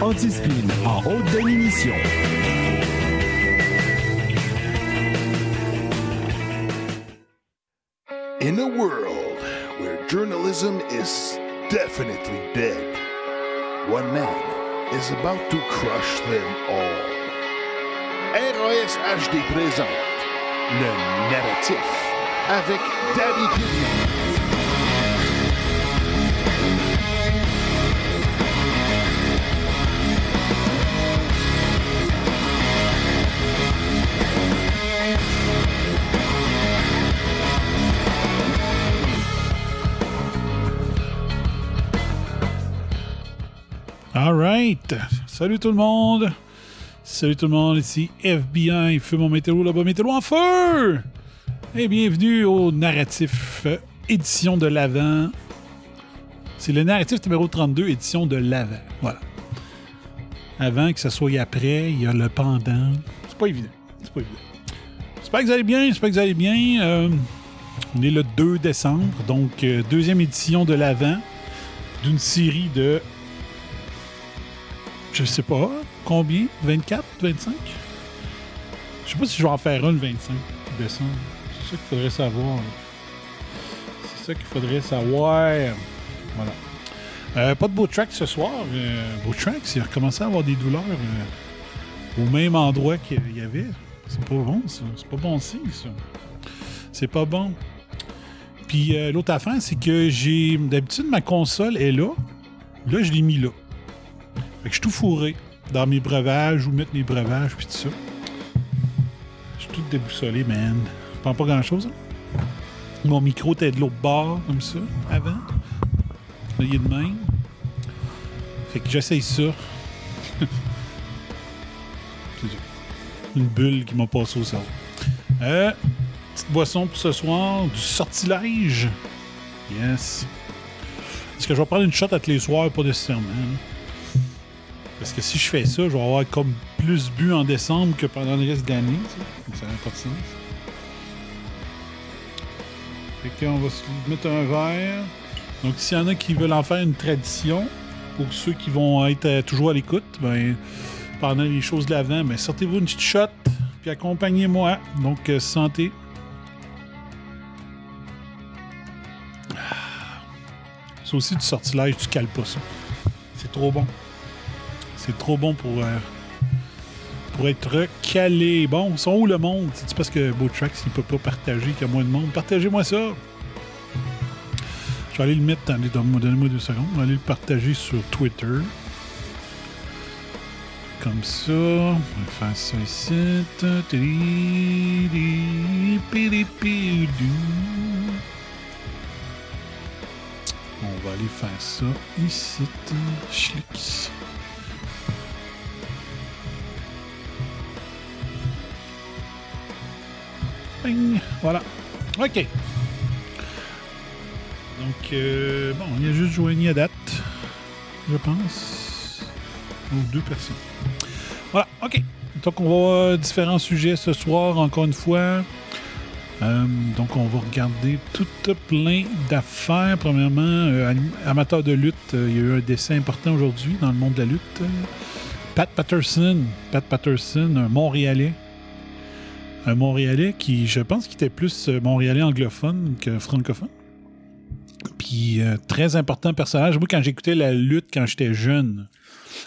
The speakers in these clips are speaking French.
anti-spin en haute définition. In a world where journalism is definitely dead, one man is about to crush them all. RAS HD présente le narratif avec Daddy Pignon. All right. Salut tout le monde. Salut tout le monde. Ici FBI. Feu mon météo là-bas. Météo en feu. Et bienvenue au narratif euh, édition de l'Avent. C'est le narratif numéro 32, édition de l'Avent. Voilà. Avant que ce soit après, il y a le pendant. C'est pas évident. C'est pas évident. J'espère que vous allez bien. J'espère que vous allez bien. Euh, on est le 2 décembre, donc euh, deuxième édition de l'Avent d'une série de je sais pas. Combien? 24 25 Je sais pas si je vais en faire un le 25 décembre. C'est ça qu'il faudrait savoir. C'est ça qu'il faudrait savoir. Voilà. Euh, pas de beau track ce soir. Euh, beau track, il a recommencé à avoir des douleurs euh, au même endroit qu'il y avait. C'est pas bon, ça. C'est pas bon signe, ça. C'est pas bon. Puis l'autre affaire, c'est que j'ai. D'habitude, ma console est là. Là, je l'ai mis là. Fait que je suis tout fourré dans mes breuvages, où mettre mes breuvages, puis tout ça. Je suis tout déboussolé, man. Je prends pas grand-chose. hein? Mon micro était de l'autre bord, comme ça, avant. Là, il est de même. Fait que j'essaye ça. Une bulle qui m'a passé au cerveau. Euh, petite boisson pour ce soir, du sortilège. Yes. Est-ce que je vais prendre une shot à tous les soirs? Pas nécessairement. hein. Parce que si je fais ça, je vais avoir comme plus bu en décembre que pendant le reste de l'année. Ça n'a pas de sens. Fait qu'on va se mettre un verre. Donc, s'il y en a qui veulent en faire une tradition, pour ceux qui vont être euh, toujours à l'écoute, ben, pendant les choses de l'avant, ben, sortez-vous une petite shot, puis accompagnez-moi. Donc, euh, santé. C'est aussi du sortilège, tu cales pas ça. C'est trop bon. C'est trop bon pour, euh, pour être calé. Bon, ils sont où le monde? C'est parce que Beautrax, il peut pas partager, qu'il y a moins de monde? Partagez-moi ça! Je vais aller le mettre. Donne-moi donnez-moi deux secondes. Je vais aller le partager sur Twitter. Comme ça. On va faire ça ici. On va aller faire ça ici. Voilà. OK. Donc, euh, bon, il y a juste joigné à date, je pense. Ou deux personnes. Voilà, OK. Donc, on va différents sujets ce soir, encore une fois. Euh, donc, on va regarder tout plein d'affaires. Premièrement, euh, amateur de lutte, il y a eu un décès important aujourd'hui dans le monde de la lutte. Pat Patterson. Pat Patterson, un Montréalais. Un Montréalais qui, je pense, qui était plus euh, Montréalais anglophone que francophone. Puis, euh, très important personnage. Moi, quand j'écoutais la lutte quand j'étais jeune,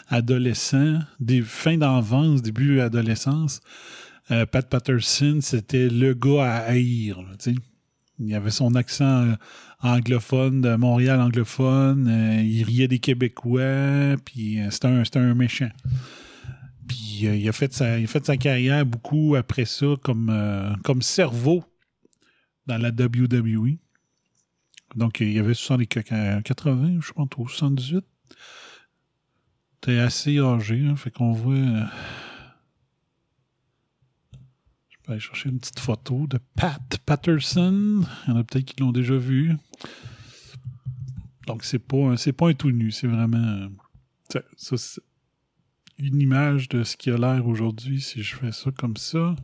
adolescent, des fins d'enfance, début adolescence, euh, Pat Patterson, c'était le gars à haïr. il avait son accent anglophone, de Montréal anglophone. il riait des Québécois. Puis, c'était un, c'était un méchant. Puis, euh, il, a fait sa, carrière beaucoup après ça comme, euh, cerveau dans la WWE. Donc, il y avait 70, 80, je pense, ou 78. T'es assez âgé, hein, fait qu'on voit. euh, Je peux aller chercher une petite photo de Pat Patterson. Il y en a peut-être qui l'ont déjà vu. Donc, c'est pas, pas un tout nu, c'est vraiment. euh, ça, une image de ce qui a l'air aujourd'hui si je fais ça comme ça.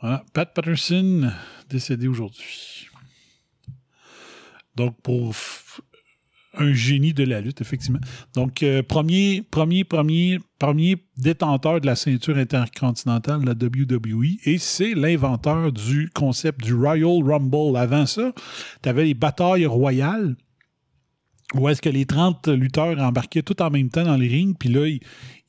Pat Patterson, décédé aujourd'hui. Donc, pour un génie de la lutte, effectivement. Donc, euh, premier, premier, premier, premier détenteur de la ceinture intercontinentale la WWE, et c'est l'inventeur du concept du Royal Rumble. Avant ça, tu avais les batailles royales, où est-ce que les 30 lutteurs embarquaient tout en même temps dans les rings, puis là,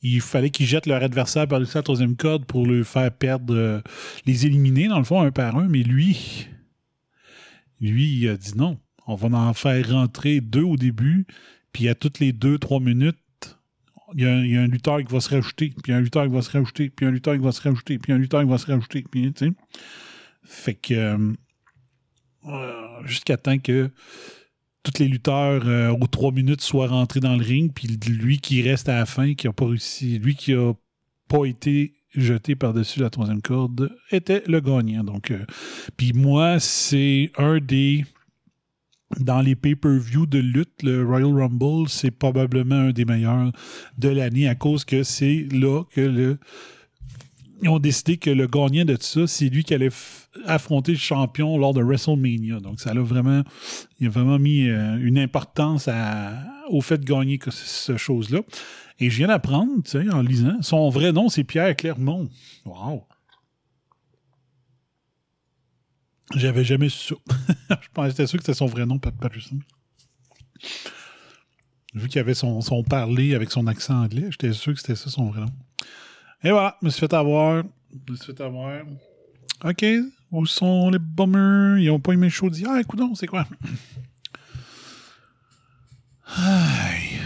il, fallait qu'ils jettent leur adversaire par-dessus la troisième corde pour le faire perdre, euh, les éliminer, dans le fond, un par un, mais lui, lui, il a dit non on va en faire rentrer deux au début, puis à toutes les deux, trois minutes, il y, a, un lutteur qui va se rajouter, puis un lutteur qui va se rajouter, puis un lutteur qui va se rajouter, puis un lutteur qui va se rajouter, puis tu sais. Fait que euh, jusqu'à temps que tous les lutteurs euh, aux trois minutes soient rentrés dans le ring, puis lui qui reste à la fin, qui a pas réussi, lui qui a pas été jeté par-dessus la troisième corde, était le gagnant. Donc, puis moi, c'est un des dans les pay-per-view de lutte, le Royal Rumble, c'est probablement un des meilleurs de l'année à cause que c'est là que le. Ils ont décidé que le gagnant de tout ça, c'est lui qui allait affronter le champion lors de WrestleMania. Donc, ça a vraiment, il a vraiment mis euh, une importance au fait de gagner ce chose-là. Et je viens d'apprendre, tu sais, en lisant, son vrai nom, c'est Pierre Clermont. Wow! J'avais jamais su ça. je pensais que c'était son vrai nom, Pat Patterson. Vu qu'il avait son, son parler avec son accent anglais, j'étais sûr que c'était ça son vrai nom. Et voilà, je me suis fait avoir. Je me suis fait avoir. OK, où sont les bummers? Ils ont pas aimé le show Ah, écoute c'est quoi?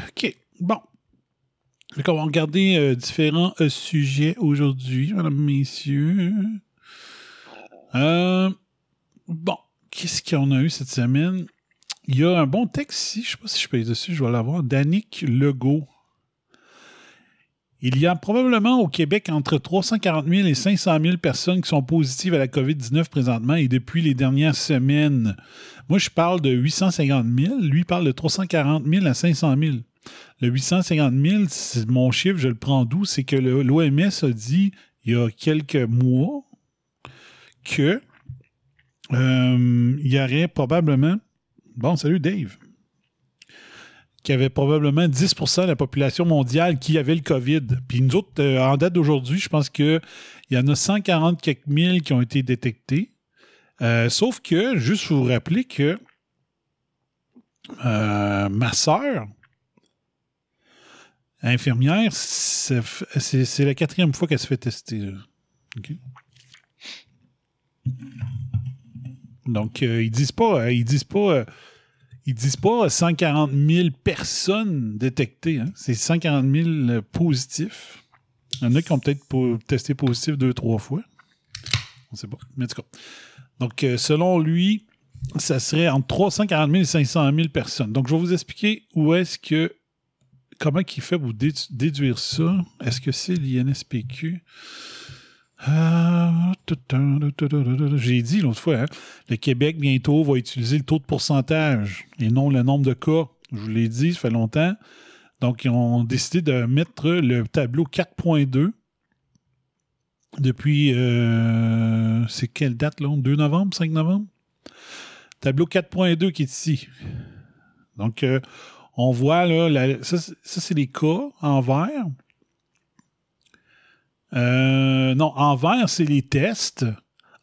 OK, bon. Donc, on va regarder euh, différents euh, sujets aujourd'hui, mesdames, messieurs. Euh, Bon, qu'est-ce qu'on a eu cette semaine? Il y a un bon texte ici, je ne sais pas si je paye dessus, je vais l'avoir, d'Annick Legault. Il y a probablement au Québec entre 340 000 et 500 000 personnes qui sont positives à la COVID-19 présentement et depuis les dernières semaines. Moi, je parle de 850 000. Lui parle de 340 000 à 500 000. Le 850 000, c'est mon chiffre, je le prends d'où? C'est que l'OMS a dit il y a quelques mois que euh, il y aurait probablement. Bon, salut Dave. Qu'il y avait probablement 10% de la population mondiale qui avait le COVID. Puis nous autres, euh, en date d'aujourd'hui, je pense qu'il y en a 140 quelques mille qui ont été détectés. Euh, sauf que, juste vous rappeler que ma soeur, infirmière, c'est la quatrième fois qu'elle se fait tester. Donc, euh, ils disent pas, euh, ils disent pas, euh, ils disent pas 140 000 personnes détectées. Hein. C'est 140 000 positifs. Il y en a qui ont peut-être testé positif deux, trois fois. On ne sait pas. Mais en tout cas. Donc, selon lui, ça serait entre 340 000 et 500 000 personnes. Donc, je vais vous expliquer où est-ce que. Comment il fait pour déduire ça? Est-ce que c'est l'INSPQ? Ah, j'ai dit l'autre fois, hein, le Québec bientôt va utiliser le taux de pourcentage et non le nombre de cas. Je vous l'ai dit, ça fait longtemps. Donc, ils ont décidé de mettre le tableau 4.2 depuis. Euh, c'est quelle date là? 2 novembre, 5 novembre? Tableau 4.2 qui est ici. Donc, euh, on voit là, ça c'est les cas en vert. Euh, non, en vert, c'est les tests.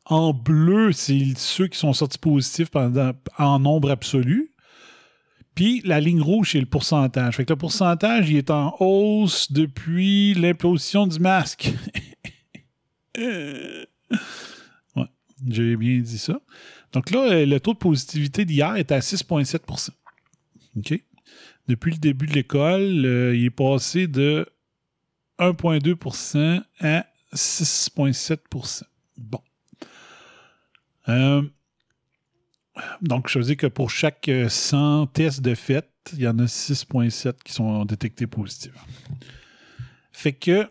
En bleu, c'est ceux qui sont sortis positifs pendant, en nombre absolu. Puis la ligne rouge, c'est le pourcentage. Fait que le pourcentage, il est en hausse depuis l'implosion du masque. ouais, j'ai bien dit ça. Donc là, le taux de positivité d'hier est à 6,7% OK? Depuis le début de l'école, euh, il est passé de 1,2% à 6,7% Bon. Euh, donc, je veux dire que pour chaque 100 tests de fait, il y en a 6,7 qui sont détectés positifs. Fait que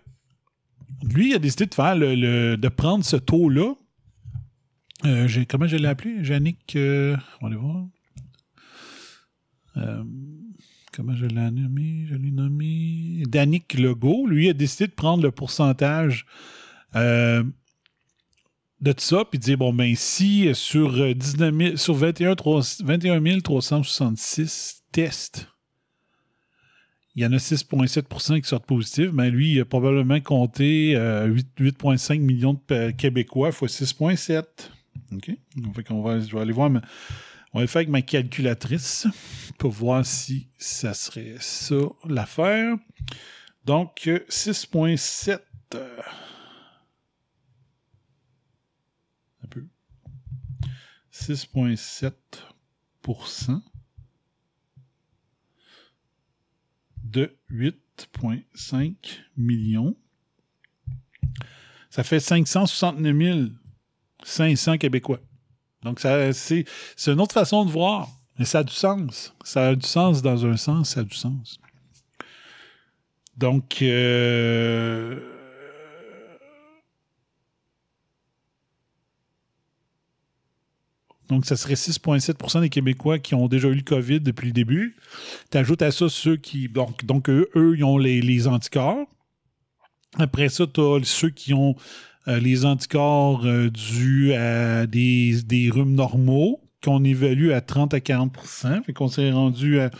lui, il a décidé de faire le, de prendre ce taux-là. Euh, comment je l'ai appelé? Yannick, euh, on va aller voir. Euh, comment je l'ai nommé? Je l'ai nommé Danick Legault. Lui a décidé de prendre le pourcentage euh, de ça, puis dire, bon, ben si sur, 19 sur 21, 21 366 tests il y en a 6,7% qui sortent positifs. Ben lui, il a probablement compté 8,5 millions de Québécois fois 6,7. OK? On va, je vais aller voir. On va le faire avec ma calculatrice pour voir si ça serait ça l'affaire. Donc, 6,7. un peu. 6,7% de 8,5 millions. Ça fait 569 500 Québécois. Donc, c'est une autre façon de voir, mais ça a du sens. Ça a du sens dans un sens, ça a du sens. Donc, euh, Donc, ça serait 6,7% des Québécois qui ont déjà eu le COVID depuis le début. Tu ajoutes à ça ceux qui. Donc, donc eux, ils ont les, anticorps. Après ça, tu as ceux qui ont les anticorps euh, dus à des, rhumes normaux, qu'on évalue à 30 à 40% Fait qu'on s'est rendu à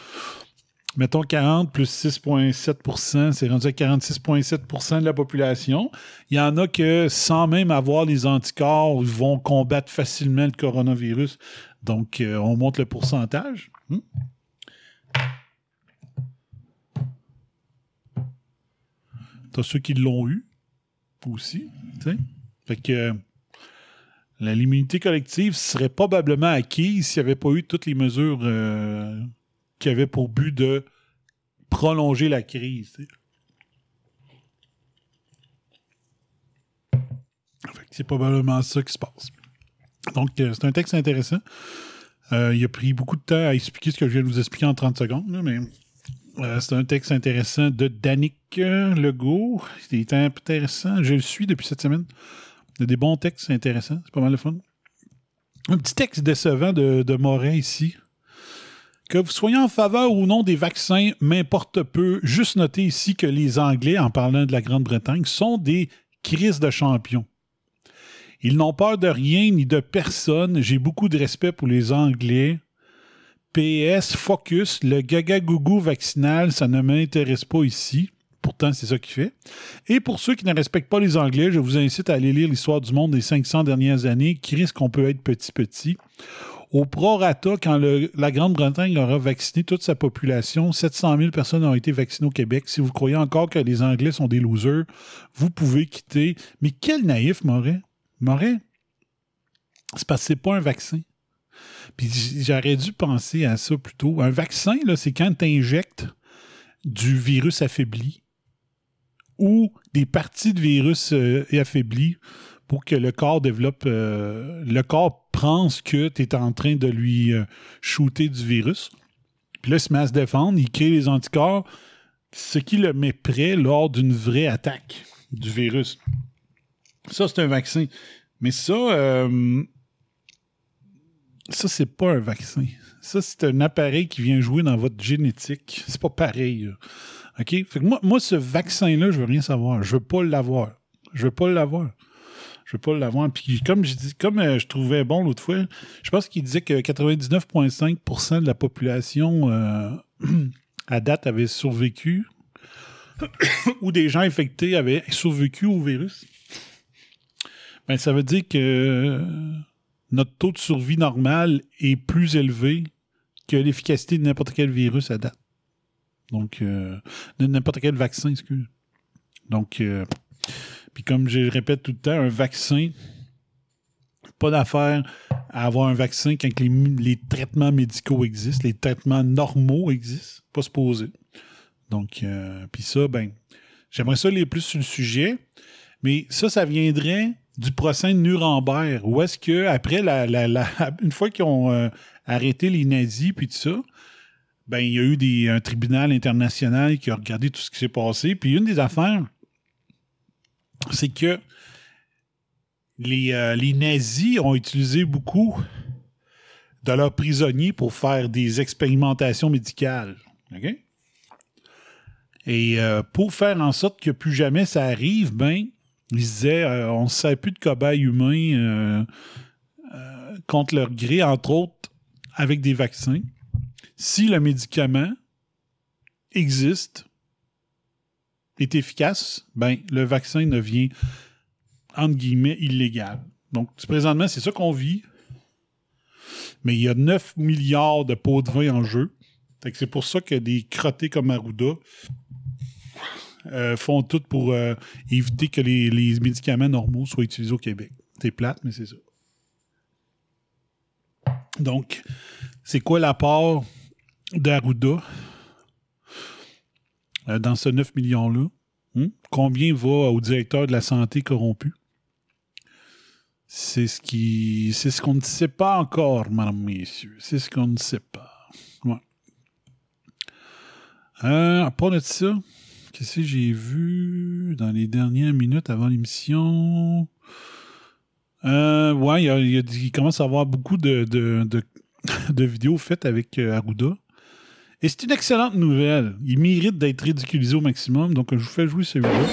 mettons 40 plus 6,7% c'est rendu à 46,7% de la population. Il y en a que, sans même avoir les anticorps, vont combattre facilement le coronavirus. Donc, euh, on monte le pourcentage. Hmm? Ceux qui l'ont eu aussi. Fait que l'immunité collective serait probablement acquise s'il n'y avait pas eu toutes les mesures euh, qui avait pour but de prolonger la crise. C'est probablement ça qui se passe. Donc, euh, c'est un texte intéressant. Euh, il a pris beaucoup de temps à expliquer ce que je viens de vous expliquer en 30 secondes, mais euh, c'est un texte intéressant de Danick Legault. C'est intéressant. Je le suis depuis cette semaine. Il y a des bons textes intéressants. C'est pas mal de fun. Un petit texte décevant de, de Morin ici. Que vous soyez en faveur ou non des vaccins, m'importe peu. Juste noter ici que les Anglais, en parlant de la Grande-Bretagne, sont des crises de champions. Ils n'ont peur de rien ni de personne. J'ai beaucoup de respect pour les Anglais. PS, focus, le gaga-gougou vaccinal, ça ne m'intéresse pas ici. Pourtant, c'est ça qu'il fait. Et pour ceux qui ne respectent pas les Anglais, je vous incite à aller lire l'histoire du monde des 500 dernières années, qui risque qu'on peut être petit-petit. Au prorata, quand la Grande-Bretagne aura vacciné toute sa population, 700 000 personnes ont été vaccinées au Québec. Si vous croyez encore que les Anglais sont des losers, vous pouvez quitter. Mais quel naïf, Moret. Moret, c'est parce que c'est pas un vaccin. Puis j'aurais dû penser à ça plutôt. Un vaccin, c'est quand tu injectes du virus affaibli ou des parties de virus euh, affaiblis pour que le corps développe. Euh, le corps pense que tu es en train de lui euh, shooter du virus. Puis là, il se met à se défendre, il crée les anticorps, ce qui le met prêt lors d'une vraie attaque du virus. Ça, c'est un vaccin. Mais ça, ça, c'est pas un vaccin. Ça, c'est un appareil qui vient jouer dans votre génétique. C'est pas pareil. OK? Fait que moi, moi, ce vaccin-là, je veux rien savoir. Je veux pas l'avoir. Je veux pas l'avoir. Je veux pas l'avoir. Puis comme je dis, comme euh, je trouvais bon l'autre fois, je pense qu'il disait que 99,5% de la population euh, à date avait survécu ou des gens infectés avaient survécu au virus. Ben, ça veut dire que notre taux de survie normal est plus élevé que l'efficacité de n'importe quel virus à date. Donc, euh, n'importe quel vaccin, excuse. Donc, puis comme je répète tout le temps, un vaccin, pas d'affaire à avoir un vaccin quand les, traitements médicaux existent, les traitements normaux existent, pas se poser. Donc, euh, puis ça, ben, j'aimerais ça aller plus sur le sujet, mais ça, ça viendrait du procès de Nuremberg, où est-ce que, après, la, une fois qu'ils ont euh, arrêté les nazis, puis tout ça, ben, il y a eu des, un tribunal international qui a regardé tout ce qui s'est passé, puis une des affaires c'est que euh, les, nazis ont utilisé beaucoup de leurs prisonniers pour faire des expérimentations médicales. Et euh, pour faire en sorte que plus jamais ça arrive, ben, ils disaient euh, on ne sert plus de cobayes humains contre leur gré, entre autres avec des vaccins. Si le médicament existe, est efficace, ben, le vaccin devient, entre guillemets, illégal. Donc, présentement, c'est ça qu'on vit. Mais il y a 9 milliards de pots de vin en jeu. c'est pour ça que des crottés comme Arruda euh, font tout pour euh, éviter que les, médicaments normaux soient utilisés au Québec. C'est plate, mais c'est ça. Donc, c'est quoi l'apport d'Arruda euh, dans ce 9 millions-là? Hmm? Combien va au directeur de la santé corrompu? C'est ce qui. C'est ce qu'on ne sait pas encore, madame, messieurs. C'est ce qu'on ne sait pas. Ouais. à part de ça, Qu'est-ce que j'ai vu dans les dernières minutes avant l'émission? Euh, ouais, il, commence à avoir beaucoup de, de, vidéos faites avec euh, Arruda. Et c'est une excellente nouvelle. Il mérite d'être ridiculisé au maximum, donc je vous fais jouer celui-là.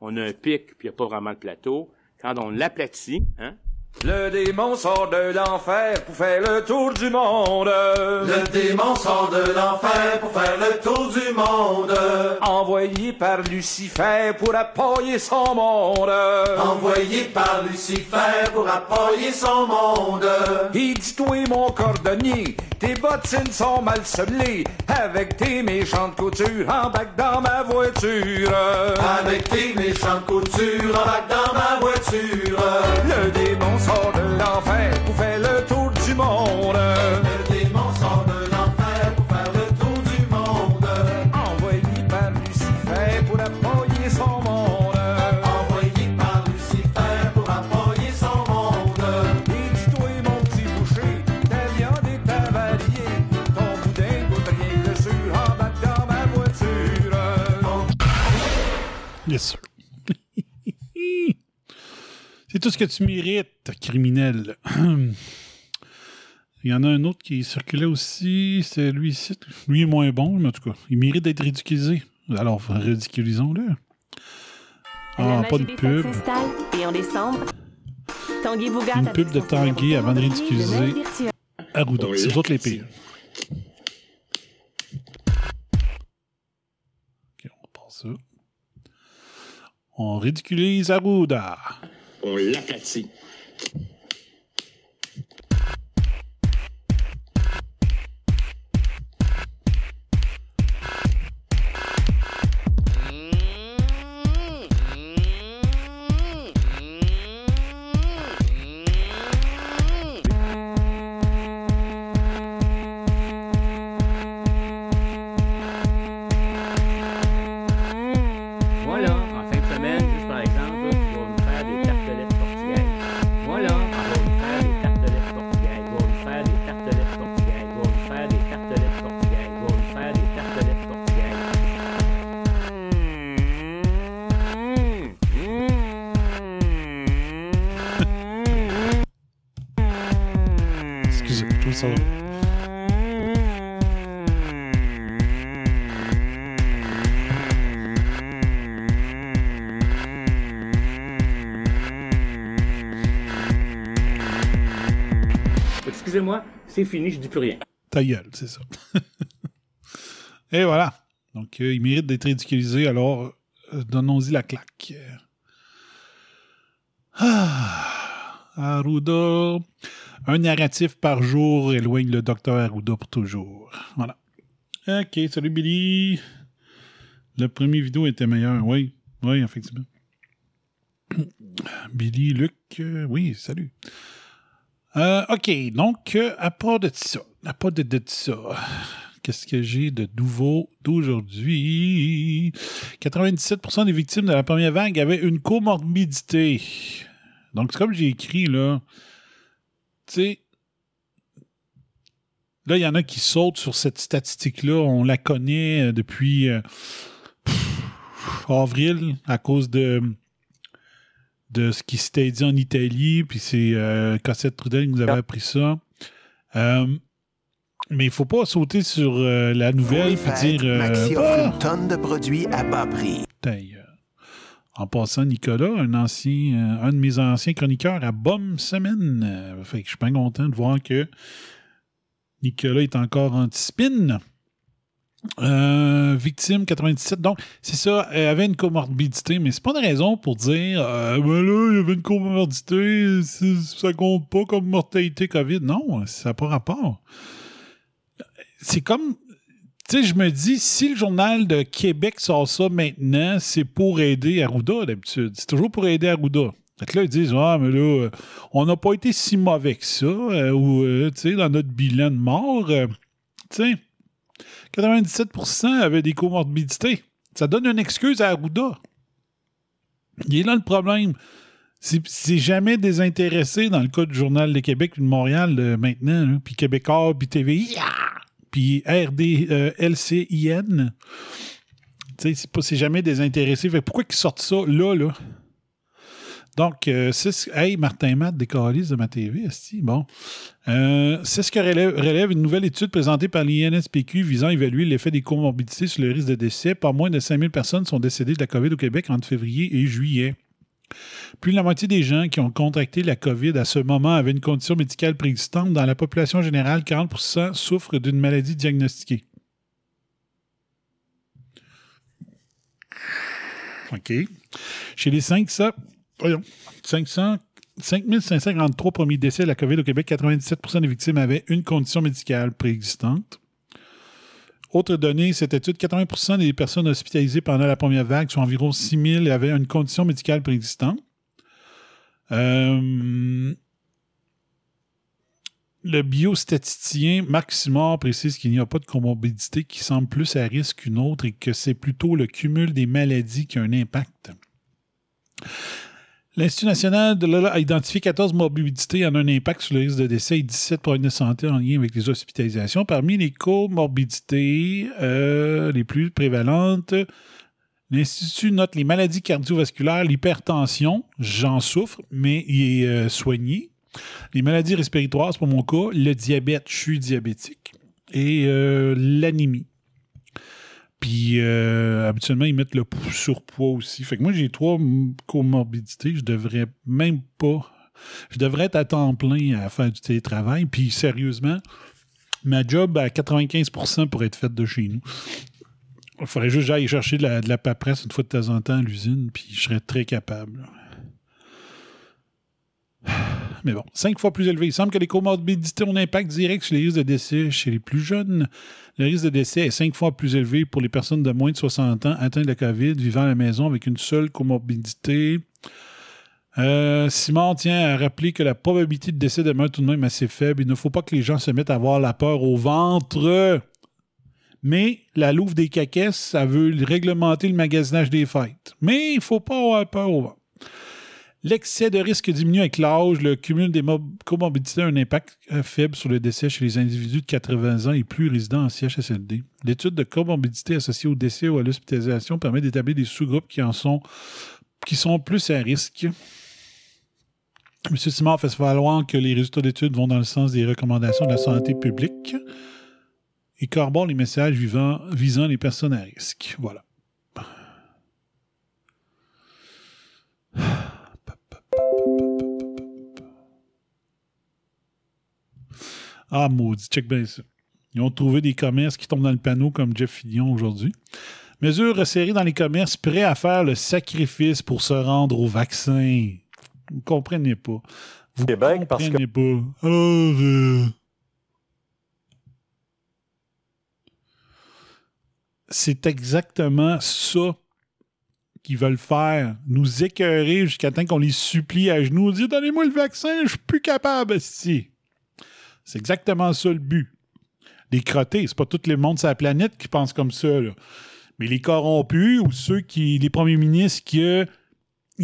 On a un pic, puis il n'y a pas vraiment de plateau. Quand on l'aplatit, hein, le démon sort de l'enfer pour faire le tour du monde. Le démon sort de l'enfer pour faire le tour du monde. Envoyé par Lucifer pour appuyer son monde. Envoyé par Lucifer pour appuyer son monde. Il dit toi mon cordonnier, tes bottines sont mal semblées. Avec tes méchantes coutures, embarque dans ma voiture. Avec tes méchantes coutures, embarque dans ma voiture. Le démon sort de l'enfer pour faire le tour du monde. Yes, sir. C'est tout ce que tu mérites, criminel. Il y en a un autre qui circulait aussi, c'est lui ici. Lui est moins bon, mais en tout cas, il mérite d'être ridiculisé. Alors, ridiculisons-le. Ah, pas de pub. Une pub de Tanguy avant de ridiculiser Arruda. C'est autres les pires. Ok, on ça. On ridiculise Arruda on l'aplatit. Fini, je dis plus rien. Ta gueule, c'est ça. Et voilà. Donc, euh, il mérite d'être ridiculisé, alors euh, donnons-y la claque. Ah, Arruda. Un narratif par jour éloigne le docteur Arruda pour toujours. Voilà. OK, salut Billy. Le premier vidéo était meilleur. Oui, oui, effectivement. Billy, Luc, euh, oui, salut. Euh, OK, donc, euh, à part de ça, à part de, ça, qu'est-ce que j'ai de nouveau d'aujourd'hui? 97% des victimes de la première vague avaient une comorbidité. Donc, comme j'ai écrit, là, tu sais, là, il y en a qui sautent sur cette statistique-là. On la connaît euh, depuis avril à cause de de ce qui s'était dit en Italie, puis c'est euh, Cossette Trudel qui nous avait appris ça. Euh, mais il faut pas sauter sur euh, la nouvelle et dire. Maxi offre une tonne de produits à bas prix. En passant, Nicolas, un ancien, un de mes anciens chroniqueurs à Bombe Semaine. fait que je suis pas content de voir que Nicolas est encore anti-spin. Euh, victime 97. Donc, c'est ça, elle avait une comorbidité, mais c'est pas une raison pour dire euh, ben là, il y avait une comorbidité, ça compte pas comme mortalité COVID. Non, ça n'a pas rapport. C'est comme. Tu sais, je me dis, si le journal de Québec sort ça maintenant, c'est pour aider Arruda d'habitude. C'est toujours pour aider Arruda. Fait que là, ils disent, ah, mais là, euh, on n'a pas été si mauvais que ça, euh, ou, tu sais, dans notre bilan de mort, tu sais. 97% avaient des comorbidités. Ça donne une excuse à Arruda. Il est là le problème. C'est jamais désintéressé dans le cas du Journal de Québec puis de Montréal euh, maintenant, là, puis Québécois, puis TVI, puis RD, euh, c'est jamais désintéressé. Pourquoi qu'ils sortent ça là, là? Donc, euh, c'est ce- Hey, Martin Matt, de ma TV. Bon. Euh, c'est ce que relève, une nouvelle étude présentée par l'INSPQ visant à évaluer l'effet des comorbidités sur le risque de décès. Pas moins de 5000 personnes sont décédées de la COVID au Québec entre février et juillet. Plus de la moitié des gens qui ont contracté la COVID à ce moment avaient une condition médicale préexistante. Dans la population générale, 40% souffrent d'une maladie diagnostiquée. OK. Chez les 500, voyons, 500, 5543 premiers décès de la COVID au Québec, 97% des victimes avaient une condition médicale préexistante. Autre donnée, cette étude, 80% des personnes hospitalisées pendant la première vague, soit environ 6 000, avaient une condition médicale préexistante. Euh, le biostatisticien Marc Simard précise qu'il n'y a pas de comorbidité qui semble plus à risque qu'une autre et que c'est plutôt le cumul des maladies qui a un impact. L'Institut national de l'OLA a identifié 14 morbidités en un impact sur le risque de décès et 17 problèmes de santé en lien avec les hospitalisations. Parmi les comorbidités euh, les plus prévalentes, l'Institut note les maladies cardiovasculaires, l'hypertension, j'en souffre, mais il est euh, soigné. Les maladies respiratoires, c'est pas mon cas. Le diabète, je suis diabétique. Et euh, l'anémie. Puis euh, habituellement, ils mettent le surpoids aussi. Fait que moi, j'ai trois comorbidités. Je devrais même pas. Je devrais être à temps plein à faire du télétravail. Puis sérieusement, ma job à 95% pour être faite de chez nous. Il faudrait juste que j'aille chercher de la, de paperasse une fois de temps en temps à l'usine, puis je serais très capable. Mais bon, cinq fois plus élevé. Il semble que les comorbidités ont un impact direct sur les risques de décès chez les plus jeunes. Le risque de décès est cinq fois plus élevé pour les personnes de moins de 60 ans atteintes de la COVID, vivant à la maison avec une seule comorbidité. Euh, Simon tient à rappeler que la probabilité de décès demeure tout de même assez faible. Il ne faut pas que les gens se mettent à avoir la peur au ventre. Mais la louve des caquesses, ça veut réglementer le magasinage des fêtes. Mais il ne faut pas avoir peur au ventre. L'excès de risque diminue avec l'âge. Le cumul des comorbidités a un impact euh, faible sur le décès chez les individus de 80 ans et plus résidents en CHSLD. L'étude de comorbidité associée au décès ou à l'hospitalisation permet d'établir des sous-groupes qui en sont qui sont plus à risque. M. Simard fait valoir que les résultats d'études vont dans le sens des recommandations de la santé publique et corroborent les messages visant les personnes à risque? Voilà. Ah, maudit, check bien ça. Ils ont trouvé des commerces qui tombent dans le panneau comme Jeff Fillion aujourd'hui. Mesures resserrées dans les commerces prêts à faire le sacrifice pour se rendre au vaccin. Vous comprenez pas. Vous Québec, parce que- comprenez pas. Alors, euh, c'est exactement ça qu'ils veulent faire. Nous écœurer jusqu'à temps qu'on les supplie à genoux. Dire Donnez-moi le vaccin, je suis plus capable, si. C'est exactement ça le but. Les crottés, c'est pas tout le monde sur la planète qui pense comme ça. Mais les corrompus ou ceux qui, les premiers ministres qui euh,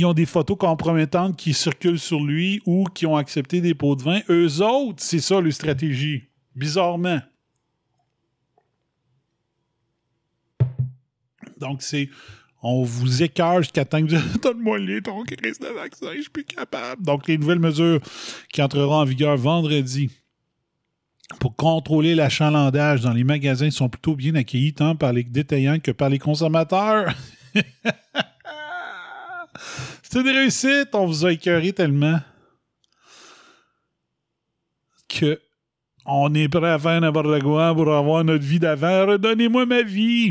ont des photos compromettantes qui circulent sur lui ou qui ont accepté des pots de vin, eux autres, c'est ça leur stratégie. Bizarrement. Donc, c'est. On vous écarte jusqu'à temps que vous Donne-moi le ton crise de vaccin, je suis plus capable. Donc, les nouvelles mesures qui entreront en vigueur vendredi pour contrôler l'achalandage dans les magasins sont plutôt bien accueillis tant par les détaillants que par les consommateurs. C'est une réussite, on vous a écœuré tellement que On est prêt à faire n'importe quoi pour avoir notre vie d'avant. Redonnez-moi ma vie.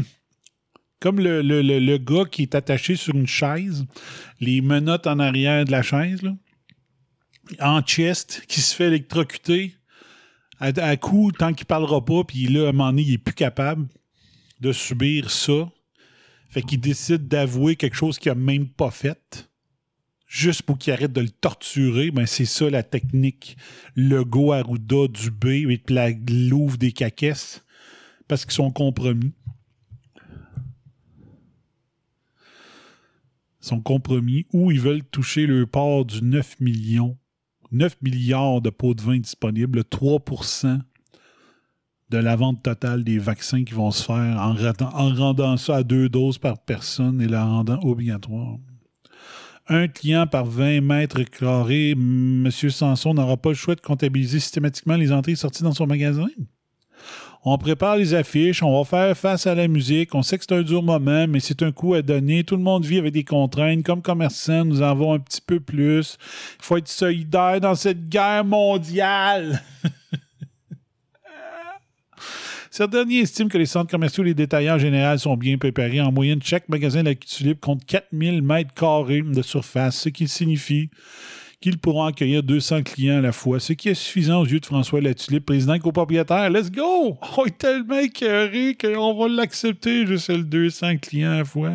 Comme le, le- le- gars qui est attaché sur une chaise, les menottes en arrière de la chaise, en chest, qui se fait électrocuter à, coup tant qu'il parlera pas, puis là, à un moment donné, il est plus capable de subir ça. Fait qu'il décide d'avouer quelque chose qu'il a même pas fait. Juste pour qu'il arrête de le torturer, ben c'est ça la technique. Le go Arruda du B et la louve des caquesses. Parce qu'ils sont compromis. Ils sont compromis ou ils veulent toucher le port du 9 millions. 9 milliards de pots de vin disponibles, 3% de la vente totale des vaccins qui vont se faire en, rendant ça à deux doses par personne et la rendant obligatoire. Un client par 20 mètres carrés, M. Sanson n'aura pas le choix de comptabiliser systématiquement les entrées et sorties dans son magasin? On prépare les affiches, on va faire face à la musique. On sait que c'est un dur moment, mais c'est un coup à donner. Tout le monde vit avec des contraintes. Comme commerçants, nous en avons un petit peu plus. Il faut être solidaire dans cette guerre mondiale. Certains derniers estiment que les centres commerciaux et les détaillants en général sont bien préparés. En moyenne, chaque magasin de la Tulipe compte 4000 mètres carrés de surface, ce qui signifie qu'ils pourront accueillir 200 clients à la fois, ce qui est suffisant aux yeux de François Latulippe, président copropriétaire. Let's go! On est tellement écœuré qu'on va l'accepter, juste le 200 clients à la fois.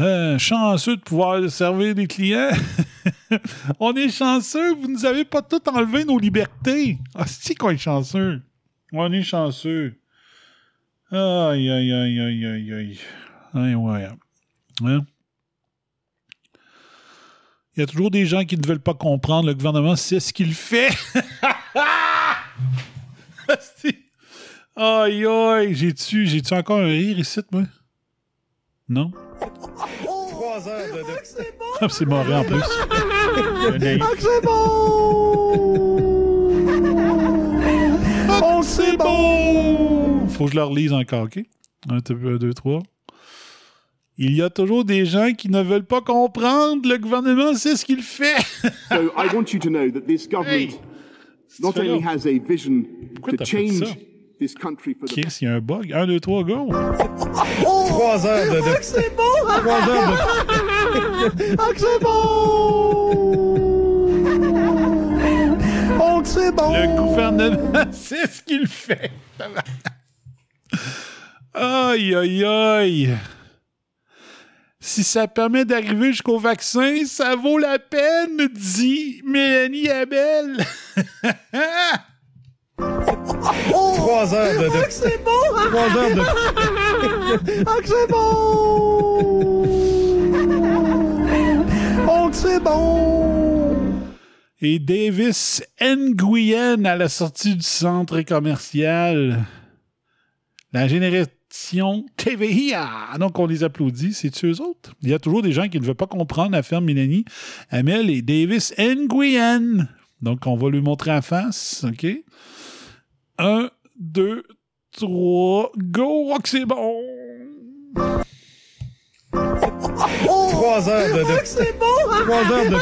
Euh, chanceux de pouvoir servir des clients. on est chanceux, vous nous avez pas tout enlevé nos libertés. Ah, c'est qu'on est chanceux. On est chanceux. Aïe, aïe, aïe, aïe, aïe, aïe. Ouais. Hein? Il y a toujours des gens qui ne veulent pas comprendre. Le gouvernement sait ce qu'il fait. Aïe, aïe. J'ai-tu, j'ai-tu encore un rire ici, moi? Non? Trois heures de... Ah, c'est mauvais en plus. Naïf. Oh, c'est bon! Faut que je le relise encore, OK? Un, deux, trois. Il y a toujours des gens qui ne veulent pas comprendre. Le gouvernement sait ce qu'il fait. So I want you to know that this government not fais only has a vision Pourquoi to change this country for the Chris, il y a un bug. Un, deux, trois, go! Trois heures de... Trois heures de... Le gouvernement sait ce qu'il fait. aïe, aïe, aïe. Si ça permet d'arriver jusqu'au vaccin, ça vaut la peine, dit Mélanie Abel. Trois heures de... Trois heures de... Et Davis Nguyen à la sortie du centre commercial. La génération TVIA. Donc, on les applaudit. C'est-tu eux autres? Il y a toujours des gens qui ne veulent pas comprendre la ferme Mélanie, Amel et Davis Nguyen. Donc, on va lui montrer en face. OK? Un, deux, trois, go! Oh, que c'est bon! Trois heures de... Trois heures de...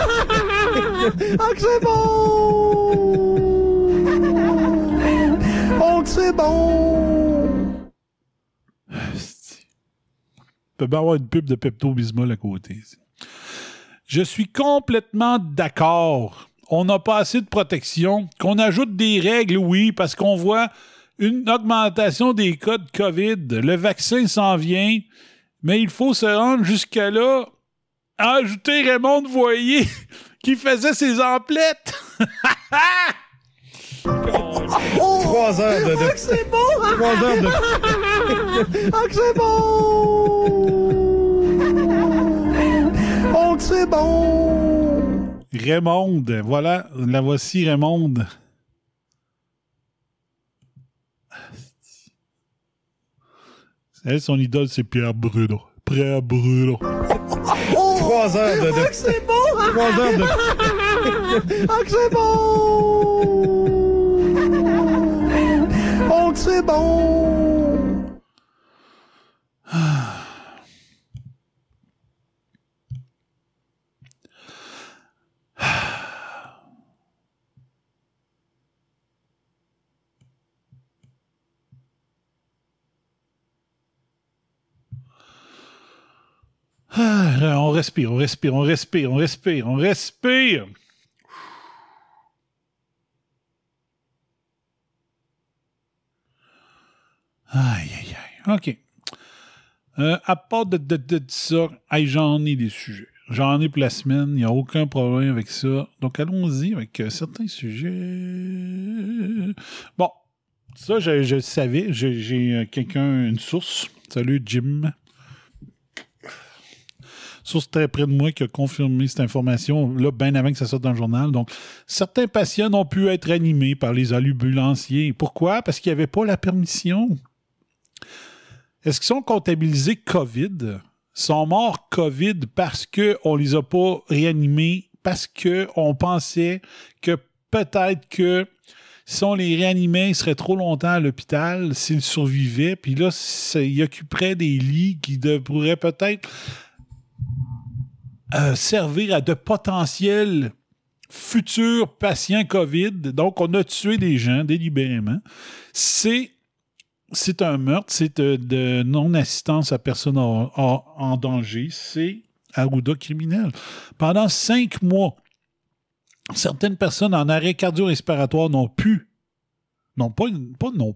Asti. Il peut bien avoir une pub de Pepto-Bismol à côté. Je suis complètement d'accord. On n'a pas assez de protection. Qu'on ajoute des règles, oui, parce qu'on voit une augmentation des cas de COVID. Le vaccin s'en vient, mais il faut se rendre jusqu'à là. Ajouter Raymond Voyer qui faisait ses emplettes. Trois heures de... Trois heures de... Raymond, voilà, la voici Raymond. Elle, son idole, c'est Pierre Bruno. Pierre Bruno. Trois heures de... Trois heures de... On respire, on respire, on respire, on respire, on respire. Aïe, aïe, aïe. OK. Euh, à part de, ça, j'en ai des sujets. J'en ai pour la semaine. Il n'y a aucun problème avec ça. Donc, allons-y avec euh, certains sujets. Bon. Ça, je, je savais. J'ai euh, quelqu'un, une source. Salut, Jim. Source très près de moi qui a confirmé cette information, là, bien avant que ça sorte dans le journal. Donc, certains patients ont pu être animés par les ambulanciers. Pourquoi? Parce qu'ils n'avaient pas la permission. Est-ce qu'ils sont comptabilisés COVID? sont morts COVID parce qu'on les a pas réanimés, parce qu'on pensait que peut-être que si on les réanimait, ils seraient trop longtemps à l'hôpital s'ils survivaient. Puis là, ils occuperaient des lits qui de- pourraient peut-être euh, servir à de potentiels futurs patients COVID. Donc, on a tué des gens délibérément. C'est c'est un meurtre, c'est de, de non-assistance à personne en, danger, c'est Arruda criminel. Pendant cinq mois, certaines personnes en arrêt cardio-respiratoire n'ont pu, n'ont pas,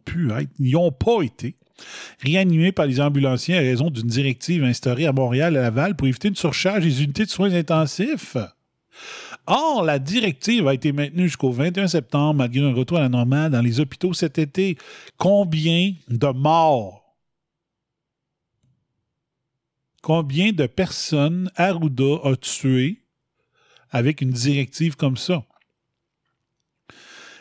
pu pas été réanimés par les ambulanciers à raison d'une directive instaurée à Montréal et à Laval pour éviter une surcharge des unités de soins intensifs. Or, la directive a été maintenue jusqu'au 21 septembre malgré un retour à la normale dans les hôpitaux cet été. Combien de morts? Combien de personnes Arruda a tué avec une directive comme ça?